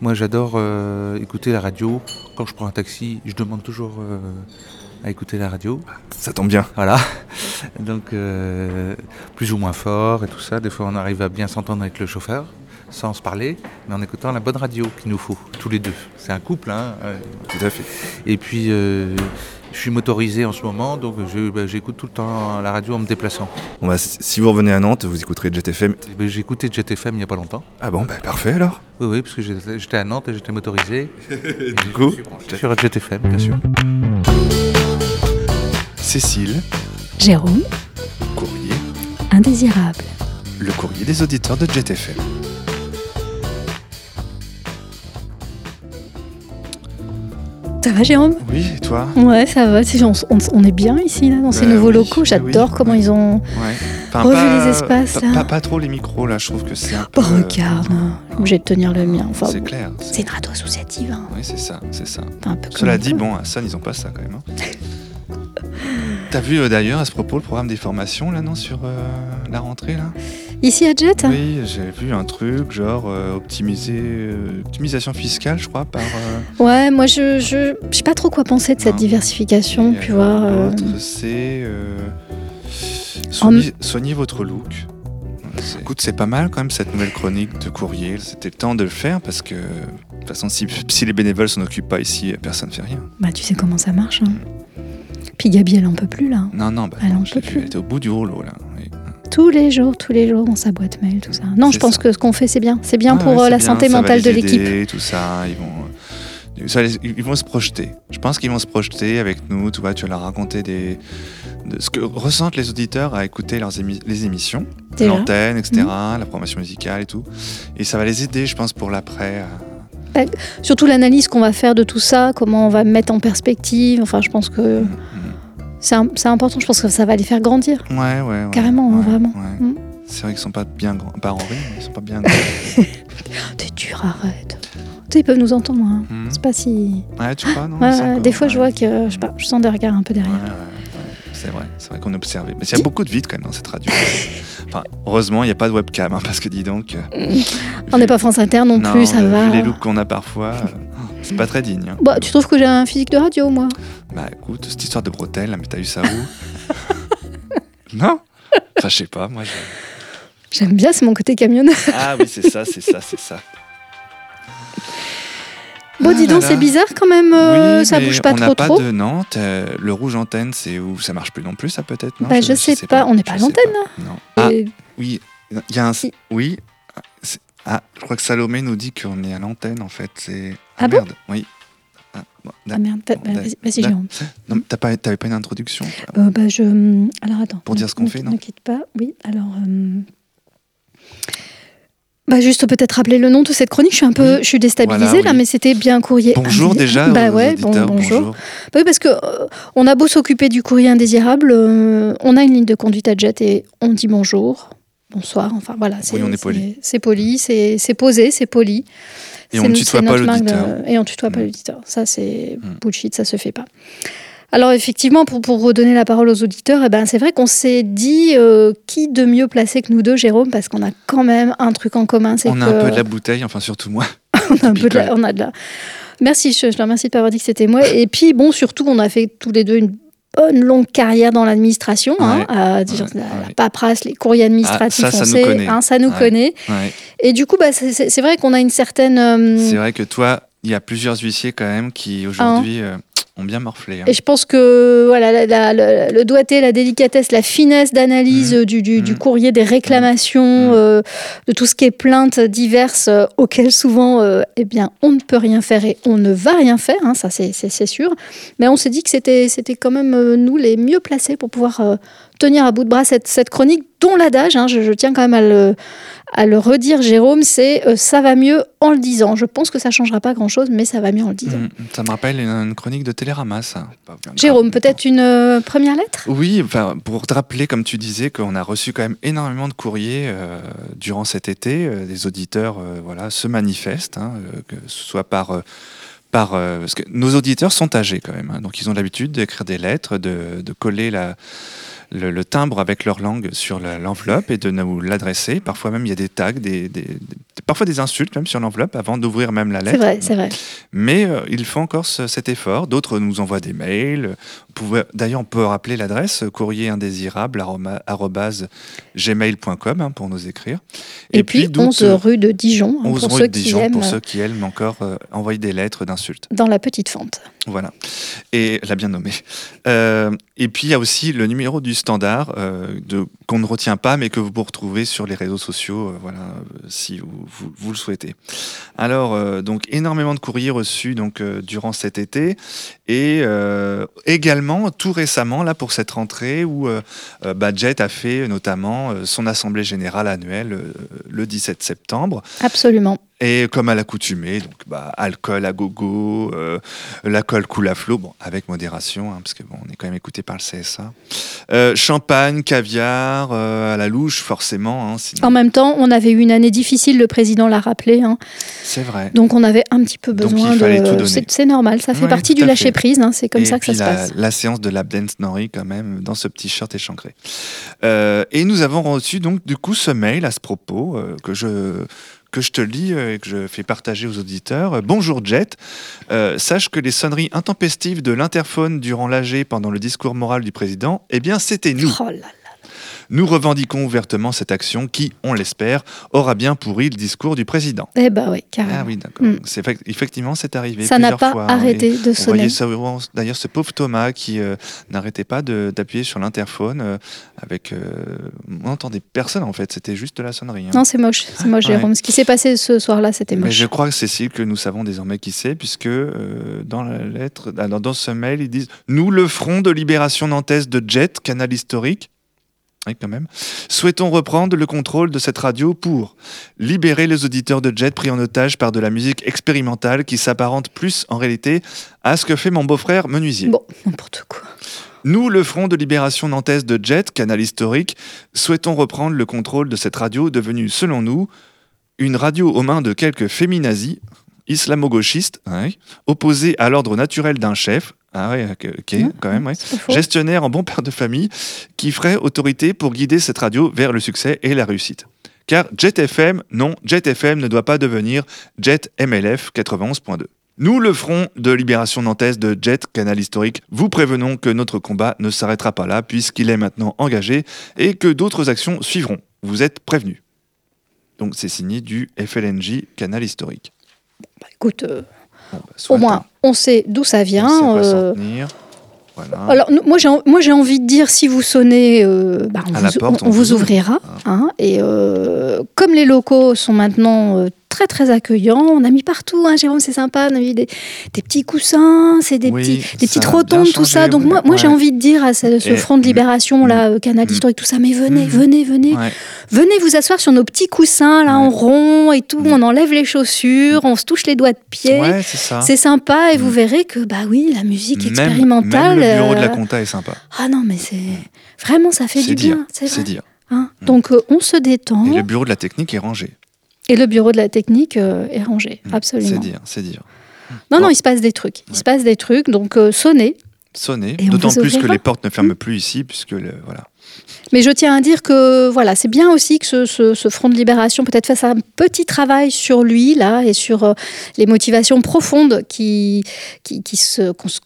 Moi, j'adore euh, écouter la radio. Quand je prends un taxi, je demande toujours euh, à écouter la radio. Ça tombe bien. Voilà. Donc, euh, plus ou moins fort et tout ça. Des fois, on arrive à bien s'entendre avec le chauffeur, sans se parler, mais en écoutant la bonne radio qu'il nous faut, tous les deux. C'est un couple, hein. Tout à fait. Et puis, je suis motorisé en ce moment, donc je- bah, j'écoute tout le temps la radio en me déplaçant. Bon, bah, si vous revenez à Nantes, vous écouterez JetFM. Et ben, J'ai écouté JetFM il n'y a pas longtemps. Ah bon, bah parfait alors. Oui, oui, parce que j'étais à Nantes et j'étais motorisé. Et Du coup, sur JetFM, bien sûr. Cécile, Jérôme, courrier, indésirable. le courrier des auditeurs de JetFM. Ça va, Jérôme Oui, et toi Ouais, ça va. On, est bien ici, là, dans ces Bah nouveaux oui, locaux. J'adore oui, comment ouais. ils ont. Ouais. Enfin, Revu les espaces, pas, là. Pas, pas trop les micros là, je trouve que c'est un peu. Oh, regarde, hein. obligé de tenir le mien. Enfin, c'est clair. c'est une radio associative. Hein. Oui, c'est ça, c'est ça. Enfin, un peu comme Cela dit, bon, à Sun, ils ont pas ça quand même. hein. T'as vu euh, d'ailleurs à ce propos le programme des formations là, non, sur euh, la rentrée là? Ici à Jet Oui, j'ai vu un truc genre euh, optimiser, euh, optimisation fiscale, je crois, par. euh, Ouais, moi, je je je sais pas trop quoi penser de cette Non. diversification, et tu vois. euh, l'autre, c'est euh, soignez, soignez votre look. Écoute, c'est pas mal quand même cette nouvelle chronique de courrier. C'était le temps de le faire parce que de toute façon, si, si les bénévoles s'en occupent pas ici, personne ne fait rien. Bah, tu sais comment ça marche. Hein. Puis Gabi, elle en peut plus, là. Non, non, bah, Elle non, en peut plus. elle était au bout du rouleau là. Tous les jours, tous les jours dans sa boîte mail, tout ça. Non, je pense ça. que ce qu'on fait, c'est bien. C'est bien pour ouais, euh, la bien, santé mentale de l'équipe. Tout ça, ils vont, euh, ça ils vont se projeter. Je pense qu'ils vont se projeter avec nous. Tu vois, tu vas leur raconter des, de ce que ressentent les auditeurs à écouter leurs émi- les émissions, l'antenne, etc., Mhm. la programmation musicale et tout. Et ça va les aider, je pense, pour l'après. à- Surtout l'analyse qu'on va faire de tout ça, comment on va mettre en perspective. Enfin, je pense que Mhm. C'est important. Je pense que ça va les faire grandir. Ouais, ouais, ouais. Carrément, ouais, vraiment. ouais. Mhm. C'est vrai qu'ils sont pas bien grands, pas en rire, ils sont pas bien grands. T'es dur, arrête. Tu sais, ils peuvent nous entendre. Hein. Mhm. C'est pas si. Ouais, tu crois, non? Ouais, des fois, je vois que je, sais pas, je sens des regards un peu derrière. C'est vrai, c'est vrai qu'on observait. Mais il y a beaucoup de vide quand même dans cette radio. enfin, heureusement, il n'y a pas de webcam, hein, parce que dis donc. euh, On n'est pas France Inter non, plus, ça va. vu les looks qu'on a parfois, euh, c'est pas très digne. hein. Bah, tu trouves que j'ai un physique de radio, moi? Bah écoute, cette histoire de bretelles, mais t'as eu ça où? Non? Enfin, je sais pas, moi. J'aime bien, c'est mon côté camionneur. Ah oui, c'est ça, c'est ça, c'est ça. Bon, Ah dis donc, là. c'est bizarre quand même. euh, oui, ça bouge pas on trop n'a pas trop. de Nantes. euh, le rouge antenne, c'est où ça marche plus non plus, ça peut-être Bah, je sais pas, on n'est pas à l'antenne, pas. Non. Ah, Et- oui, il y a un. Si. Oui. Ah, je crois que Salomé nous dit qu'on est à l'antenne en fait. C'est. Ah bon merde. Oui. Ah, bon, Ah merde, bah, vas-y, vas-y, da- Jérôme. Non, pas, t'avais pas une introduction Euh, bah, je... Alors attends. Pour dire ce qu'on fait, non? Ne quitte pas. Oui, alors. Euh, Bah juste peut-être rappeler le nom de cette chronique. Je suis un peu, Oui. je suis déstabilisée Voilà, là, mais c'était bien courrier. Bonjour déjà. Bah ouais, bon, bonjour. bonjour. Bah oui, parce que euh, on a beau s'occuper du courrier indésirable, euh, on a une ligne de conduite à jet et on dit bonjour, bonsoir. Enfin voilà, c'est poli. C'est poli, c'est posé, c'est poli. Et on ne tutoie pas l'auditeur. de- Et on tutoie pas Mm. l'auditeur. Ça, c'est Mm. bullshit, ça se fait pas. Alors effectivement, pour, pour redonner la parole aux auditeurs, eh ben, c'est vrai qu'on s'est dit euh, qui de mieux placé que nous deux, Jérôme, parce qu'on a quand même un truc en commun, c'est On que a un peu de la bouteille, enfin surtout moi. on a un peu de la- on a de la- Merci, je, je te remercie de pas avoir dit que c'était moi. Et puis bon, surtout, on a fait tous les deux une bonne longue carrière dans l'administration, hein, Ouais, ouais, la, ouais. la paperasse, les courriers administratifs, Ah, ça, ça nous connaît. hein, ça nous connaît. Ouais. Et du coup, bah, c'est- vrai qu'on a une certaine. euh, C'est vrai que toi, il y a plusieurs huissiers quand même qui aujourd'hui ont bien morflé. hein. Et je pense que voilà, la- la- la- le doigté, la délicatesse, la finesse d'analyse Mhm. du, du- du Mhm. courrier, des réclamations, Mhm. euh, de tout ce qui est plaintes diverses euh, auxquelles souvent euh, eh bien, on ne peut rien faire et on ne va rien faire, hein, ça c'est- sûr. Mais on s'est dit que c'était quand même euh, nous les mieux placés pour pouvoir euh, tenir à bout de bras cette, cette chronique, dont l'adage, hein, je, je tiens quand même à le, à le redire, Jérôme, c'est euh, ça va mieux en le disant. Je pense que ça changera pas grand-chose, mais ça va mieux en le disant. Mm, Ça me rappelle une, une chronique de Télérama, ça. Jérôme, peut-être une euh, première lettre? Oui, enfin, pour te rappeler, comme tu disais, qu'on a reçu quand même énormément de courriers euh, durant cet été. des auditeurs voilà, se manifestent, hein, que ce soit par. par, parce que nos auditeurs sont âgés quand même, hein, donc ils ont l'habitude d'écrire des lettres, de, de coller la, le, timbre avec leur langue sur l'enveloppe et de nous l'adresser. Parfois même, il y a des tags, des, parfois des insultes même sur l'enveloppe avant d'ouvrir même la lettre. C'est vrai, c'est vrai. Mais euh, ils font encore cet effort. D'autres nous envoient des mails. D'ailleurs, on peut rappeler l'adresse courrier indésirable gmail.com hein, pour nous écrire. Et, puis, 11 rue de Dijon, hein, pour, ceux qui aiment, pour ceux qui aiment encore euh, envoyer des lettres d'insultes. Dans la petite fente. Voilà. Et l'a bien nommé. Euh, et puis il y a aussi le numéro du standard euh, qu'on ne retient pas, mais que vous pouvez retrouver sur les réseaux sociaux, euh, voilà, si vous, vous, le souhaitez. Alors donc énormément de courriers reçus donc durant cet été et également tout récemment là pour cette rentrée où Badget a fait notamment son assemblée générale annuelle le 17 septembre. Absolument. Et comme à l'accoutumée, donc bah, alcool à gogo, euh, l'alcool coule à flot, bon, avec modération, hein, parce que bon, on est quand même écouté par le CSA. Euh, champagne, caviar, euh, à la louche, forcément. Hein, en même temps, on avait eu une année difficile, le président l'a rappelé. Hein. C'est vrai. Donc on avait un petit peu besoin de. C'est normal, ça fait partie du lâcher prise, c'est comme ça que ça se passe. La séance de la dance Nori, quand même, dans ce petit shirt échancré. et nous avons reçu donc du coup ce mail à ce propos que je que je te lis euh, et que je fais partager aux auditeurs. Euh, bonjour Jet, euh, sache que les sonneries intempestives de l'interphone durant l'AG pendant le discours moral du président, eh bien c'était nous. Oh nous revendiquons ouvertement cette action qui, on l'espère, aura bien pourri le discours du président. Eh ben oui, carrément. Ah oui, d'accord. Mm. effectivement, c'est arrivé Ça n'a pas arrêté de sonner. D'ailleurs, ce pauvre Thomas qui euh, n'arrêtait pas d'appuyer sur l'interphone euh, avec... Euh, on n'entendait personne, en fait. C'était juste de la sonnerie. Hein. Non, c'est moche. C'est moche, Jérôme. Ce qui s'est passé ce soir-là, c'était moche. Mais je crois, Cécile, que nous savons désormais qui c'est, puisque dans la lettre, dans, dans ce mail, ils disent « Nous, le front de libération nantaise de Jet, canal historique, quand même. Souhaitons reprendre le contrôle de cette radio pour libérer les auditeurs de Jet pris en otage par de la musique expérimentale qui s'apparente plus en réalité à ce que fait mon beau-frère menuisier. Bon, n'importe quoi. Nous, le Front de libération nantaise de Jet, canal historique, souhaitons reprendre le contrôle de cette radio devenue, selon nous, une radio aux mains de quelques féminazis, islamo-gauchistes, opposés à l'ordre naturel d'un chef, ah ouais, ok, quand même, ouais. Gestionnaire en bon père de famille qui ferait autorité pour guider cette radio vers le succès et la réussite. Car Jet FM, non, Jet FM ne doit pas devenir Jet MLF 91.2. Nous, le front de libération nantaise de Jet, canal historique, vous prévenons que notre combat ne s'arrêtera pas là puisqu'il est maintenant engagé et que d'autres actions suivront. Vous êtes prévenus. Donc c'est signé du FLNJ, canal historique. Bah, écoute, euh, bah, au moins, on sait d'où ça vient. Euh, alors, moi, j'ai envie de dire, si vous sonnez, euh, bah, on, vous, ouvrira. Hein, et comme les locaux sont maintenant très très accueillant. On a mis partout, hein, Jérôme, c'est sympa. On a mis des, petits coussins, c'est des, petits, des petites rotondes, tout ça. Donc moi, moi j'ai envie de dire à ce, front de libération, là, euh, canal mm. historique, tout ça, mais venez, mm. venez, venez. Venez vous asseoir sur nos petits coussins, là, en rond et tout. Mm. On enlève les chaussures, on se touche les doigts de pied. c'est sympa et vous verrez que, bah oui, la musique expérimentale. Même le bureau de la euh, compta est sympa. Ah non, mais c'est. Vraiment, ça fait du bien. C'est dire. Hein Donc euh, on se détend. Et le bureau de la technique est rangé. Et le bureau de la technique euh, est rangé, mmh. absolument. C'est dire, c'est dire. Non, non, il se passe des trucs. Il se passe des trucs, donc euh, sonnez. Sonnez, d'autant plus que les portes ne ferment plus ici, puisque le, voilà. Mais je tiens à dire que voilà, c'est bien aussi que ce, front de libération peut-être fasse un petit travail sur lui là et sur euh, les motivations profondes qui, qui,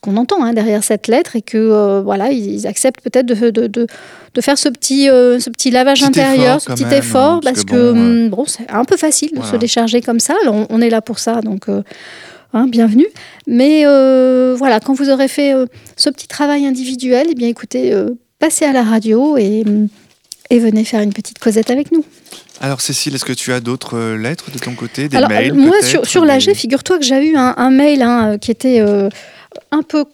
qu'on, entend hein, derrière cette lettre et que voilà, ils acceptent peut-être de, de, de, de faire ce petit, euh, ce petit lavage intérieur, ce petit effort, parce, que, bon, c'est un peu facile de se décharger comme ça. on, est là pour ça, donc euh, hein, bienvenue. Mais euh, voilà, quand vous aurez fait ce petit travail individuel, eh bien écoutez, passez à la radio et, et venez faire une petite causette avec nous. Alors Cécile, est-ce que tu as d'autres lettres de ton côté, des Alors, mails Moi, sur, sur l'AG, figure-toi que j'ai eu un, mail hein, qui était un peu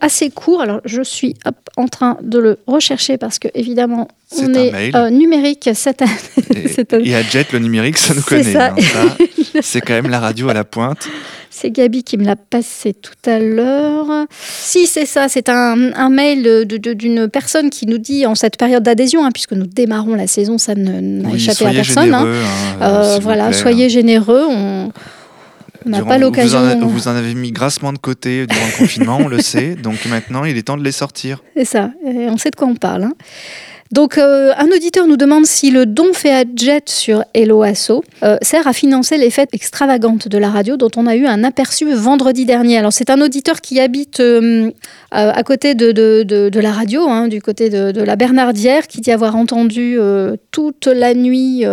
assez court. Alors, je suis en train de le rechercher parce que, évidemment, on est, euh, numérique cette année. Et, à Jet, le numérique, ça nous connaît. Hein, c'est quand même la radio à la pointe. C'est Gabi qui me l'a passé tout à l'heure. Si, c'est ça. C'est un, mail d'une personne qui nous dit, en cette période d'adhésion, hein, puisque nous démarrons la saison, ça n'a échappé à personne. Hein. Euh, voilà, soyez généreux. On On n'a pas l'occasion. Vous, vous, en avez mis grassement de côté durant le confinement, on le sait. Donc maintenant, il est temps de les sortir. C'est ça. Et on sait de quoi on parle. Hein. Donc, euh, un auditeur nous demande si le don fait à Jet sur Hello Asso euh, sert à financer les fêtes extravagantes de la radio dont on a eu un aperçu vendredi dernier. Alors, c'est un auditeur qui habite euh, à côté de, de, de, la radio, hein, du côté de, la Bernardière, qui dit avoir entendu toute la nuit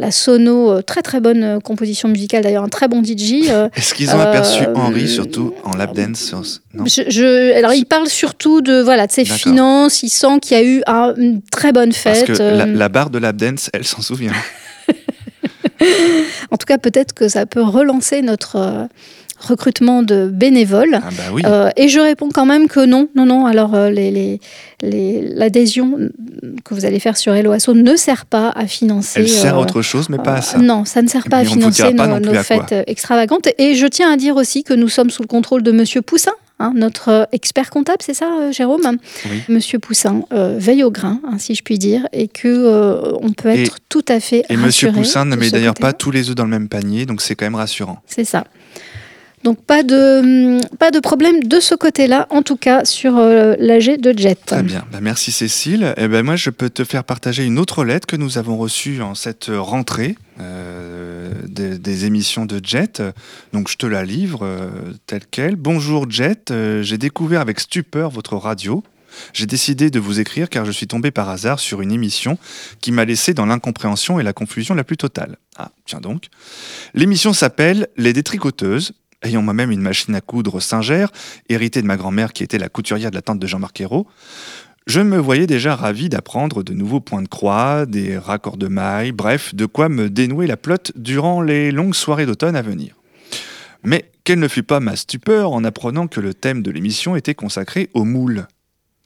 la sono, euh, très très bonne euh, composition musicale, d'ailleurs un très bon DJ. Euh, Est-ce qu'ils ont aperçu Henri surtout en lap dance non je, Alors il parle surtout de voilà de ses finances, il sent qu'il y a eu une très bonne fête. Parce que la, barre de lap dance, elle s'en souvient. en tout cas, peut-être que ça peut relancer notre recrutement de bénévoles. Ah bah oui. euh, et je réponds quand même que non, non, non. Alors l'adhésion les, les, que vous allez faire sur Hello Asso ne sert pas à financer. Elle sert à autre chose, mais pas à ça. non, ça ne sert pas à financer nos, nos fêtes extravagantes. Et je tiens à dire aussi que nous sommes sous le contrôle de Monsieur Poussin, Hein, notre expert comptable, c'est ça, euh, Jérôme? Oui. Monsieur Poussin euh, veille au grain, hein, si je puis dire, et que euh, on peut être tout à fait Et Monsieur Poussin ne met d'ailleurs pas tous les œufs dans le même panier, donc c'est quand même rassurant. C'est ça. Donc pas de, pas de problème de ce côté-là, en tout cas sur euh, l'AG de Jet. Très bien, bah, merci Cécile. Et eh ben moi je peux te faire partager une autre lettre que nous avons reçue en cette rentrée euh, des, émissions de Jet. Donc je te la livre euh, telle qu'elle. Bonjour Jet, j'ai découvert avec stupeur votre radio. J'ai décidé de vous écrire car je suis tombé par hasard sur une émission qui m'a laissé dans l'incompréhension et la confusion la plus totale. Ah, tiens donc. L'émission s'appelle Les Détricoteuses ayant moi-même une machine à coudre Singer, héritée de ma grand-mère qui était la couturière de la tante de Jean-Marc Ayrault, je me voyais déjà ravi d'apprendre de nouveaux points de croix, des raccords de mailles, bref, de quoi me dénouer la plotte durant les longues soirées d'automne à venir. Mais quelle ne fut pas ma stupeur en apprenant que le thème de l'émission était consacré aux moules.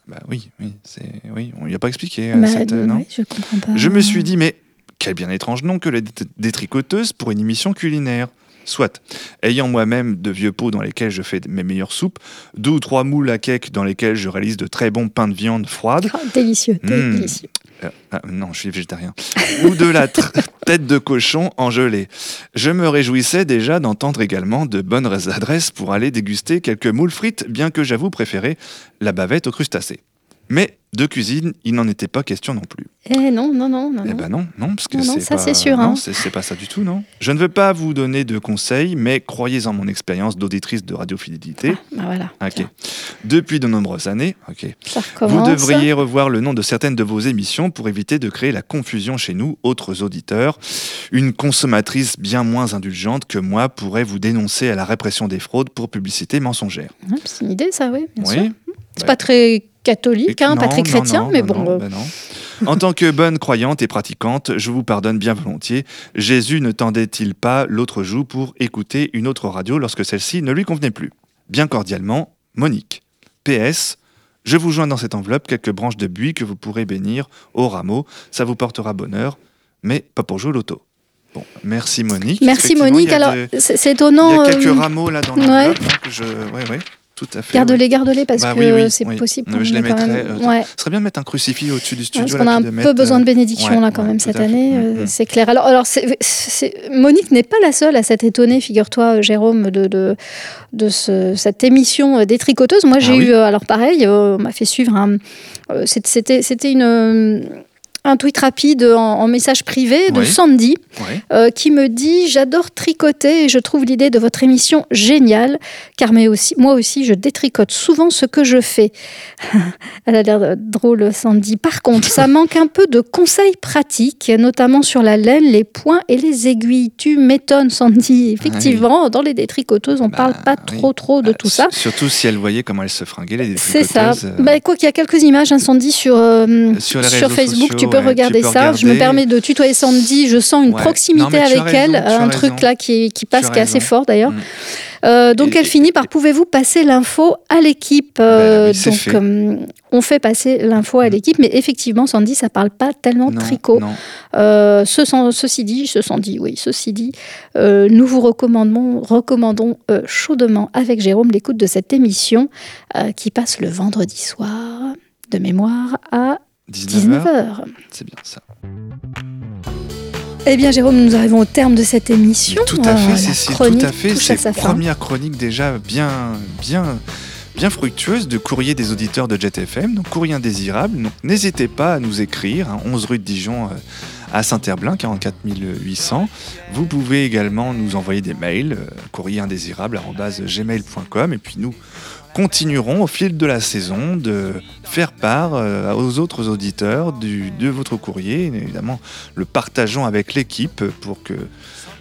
Bah oui, oui, c'est, oui, on n'y a pas expliqué. Bah, cette, non je comprends pas. Je me suis dit, mais quel bien étrange nom que les détricoteuses pour une émission culinaire. Soit, ayant moi-même de vieux pots dans lesquels je fais mes meilleures soupes, deux ou trois moules à cake dans lesquels je réalise de très bons pains de viande froide. Oh, délicieux, mmh. délicieux. Euh, ah, non, je suis végétarien. ou de la tête de cochon en gelée. Je me réjouissais déjà d'entendre également de bonnes adresses pour aller déguster quelques moules frites, bien que j'avoue préférer la bavette aux crustacés. Mais de cuisine, il n'en était pas question non plus. Eh non, non, non, non. Eh ben non, non, parce que c'est ça c'est sûr. Non, hein. c'est pas ça du tout, non. Je ne veux pas vous donner de conseils, mais croyez en mon expérience d'auditrice de radiofidélité. Ah, bah voilà. Ok. Depuis de nombreuses années, ok. Ça vous devriez revoir le nom de certaines de vos émissions pour éviter de créer la confusion chez nous, autres auditeurs. Une consommatrice bien moins indulgente que moi pourrait vous dénoncer à la répression des fraudes pour publicité mensongère. c'est une idée, ça, oui. Bien oui. C'est pas très catholique, hein, pas très chrétien, mais bon. Euh. Ben en tant que bonne croyante et pratiquante, je vous pardonne bien volontiers. Jésus ne tendait-il pas l'autre joue pour écouter une autre radio lorsque celle-ci ne lui convenait plus? Bien cordialement, Monique. PS, je vous joins dans cette enveloppe quelques branches de buis que vous pourrez bénir au rameau. Ça vous portera bonheur, mais pas pour jouer l'auto. Bon, merci Monique. Merci Monique. Alors, c'est étonnant. Il y a quelques euh, rameaux là dans l'enveloppe. Ouais. Hein, je... ouais, ouais. Tout à fait. Garde-les, garde-les, parce bah que c'est possible. je les mettrais. Euh, Ce serait bien de mettre un crucifix au-dessus du studio. Parce qu'on a un peu besoin de euh, bénédiction là quand même cette année, euh, mm-hmm. c'est clair. Alors, alors Monique n'est pas la seule à s'être étonnée, figure-toi, Jérôme, de, de, de ce, cette émission des tricoteuses. Moi, j'ai ah eu, alors pareil, on m'a fait suivre un. C'était une un tweet rapide en, message privé de Sandy euh, qui me dit J'adore tricoter et je trouve l'idée de votre émission géniale, car aussi, moi aussi je détricote souvent ce que je fais. Elle a l'air drôle, Sandy. Par contre, ça manque un peu de conseils pratiques, notamment sur la laine, les points et les aiguilles. Tu m'étonnes, Sandy. Effectivement, dans les détricoteuses, on ne bah parle pas trop, trop de bah, tout ça. Surtout si elle voyait comment elle se fringuait, les détricoteuses. C'est ça. Euh. Bah, quoi qu'il y a quelques images, hein, Sandy, sur, euh, sur, Facebook. tu peux regarder ça. Je me permets de tutoyer Sandy. Je sens une proximité avec elle, un truc là qui, qui passe, qui est assez fort d'ailleurs. Mm. Euh, donc elle finit par pouvez-vous passer l'info à l'équipe euh, bah Donc euh, on fait passer l'info à mm. l'équipe, mais effectivement Sandy ça parle pas tellement tricot. Ce, ceci dit, ce dit, oui, ceci dit, nous vous recommandons, recommandons chaudement avec Jérôme l'écoute de cette émission qui passe le vendredi soir de mémoire à 19h. C'est bien ça. Eh bien, Jérôme, nous arrivons au terme de cette émission. Tout à fait, Cécile, tout à fait. C'est première chronique déjà bien, bien, bien fructueuse de courrier des auditeurs de Jet FM, donc courrier indésirable. Donc n'hésitez pas à nous écrire, 11 hein, rue de Dijon. Euh, à Saint-Herblain, 44 800. Vous pouvez également nous envoyer des mails, euh, courrier indésirable gmail.com et puis nous continuerons au fil de la saison de faire part euh, aux autres auditeurs de votre courrier. évidemment, le partageons avec l'équipe pour que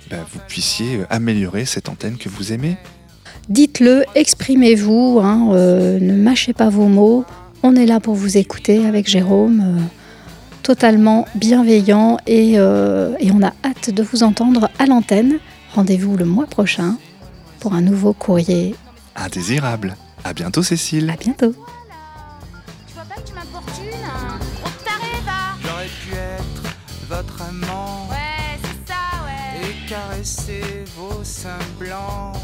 bah, vous puissiez améliorer cette antenne que vous aimez. Dites-le, exprimez-vous, hein, euh, ne mâchez pas vos mots. On est là pour vous écouter avec Jérôme, totalement bienveillant et, et on a hâte de vous entendre à l'antenne. Rendez-vous le mois prochain pour un nouveau courrier indésirable. À bientôt, Cécile. À bientôt. Tu vois pas que tu m'importunes Trop taré, va J'aurais pu être votre amant. Ouais, c'est ça, ouais. Et caresser vos seins blancs.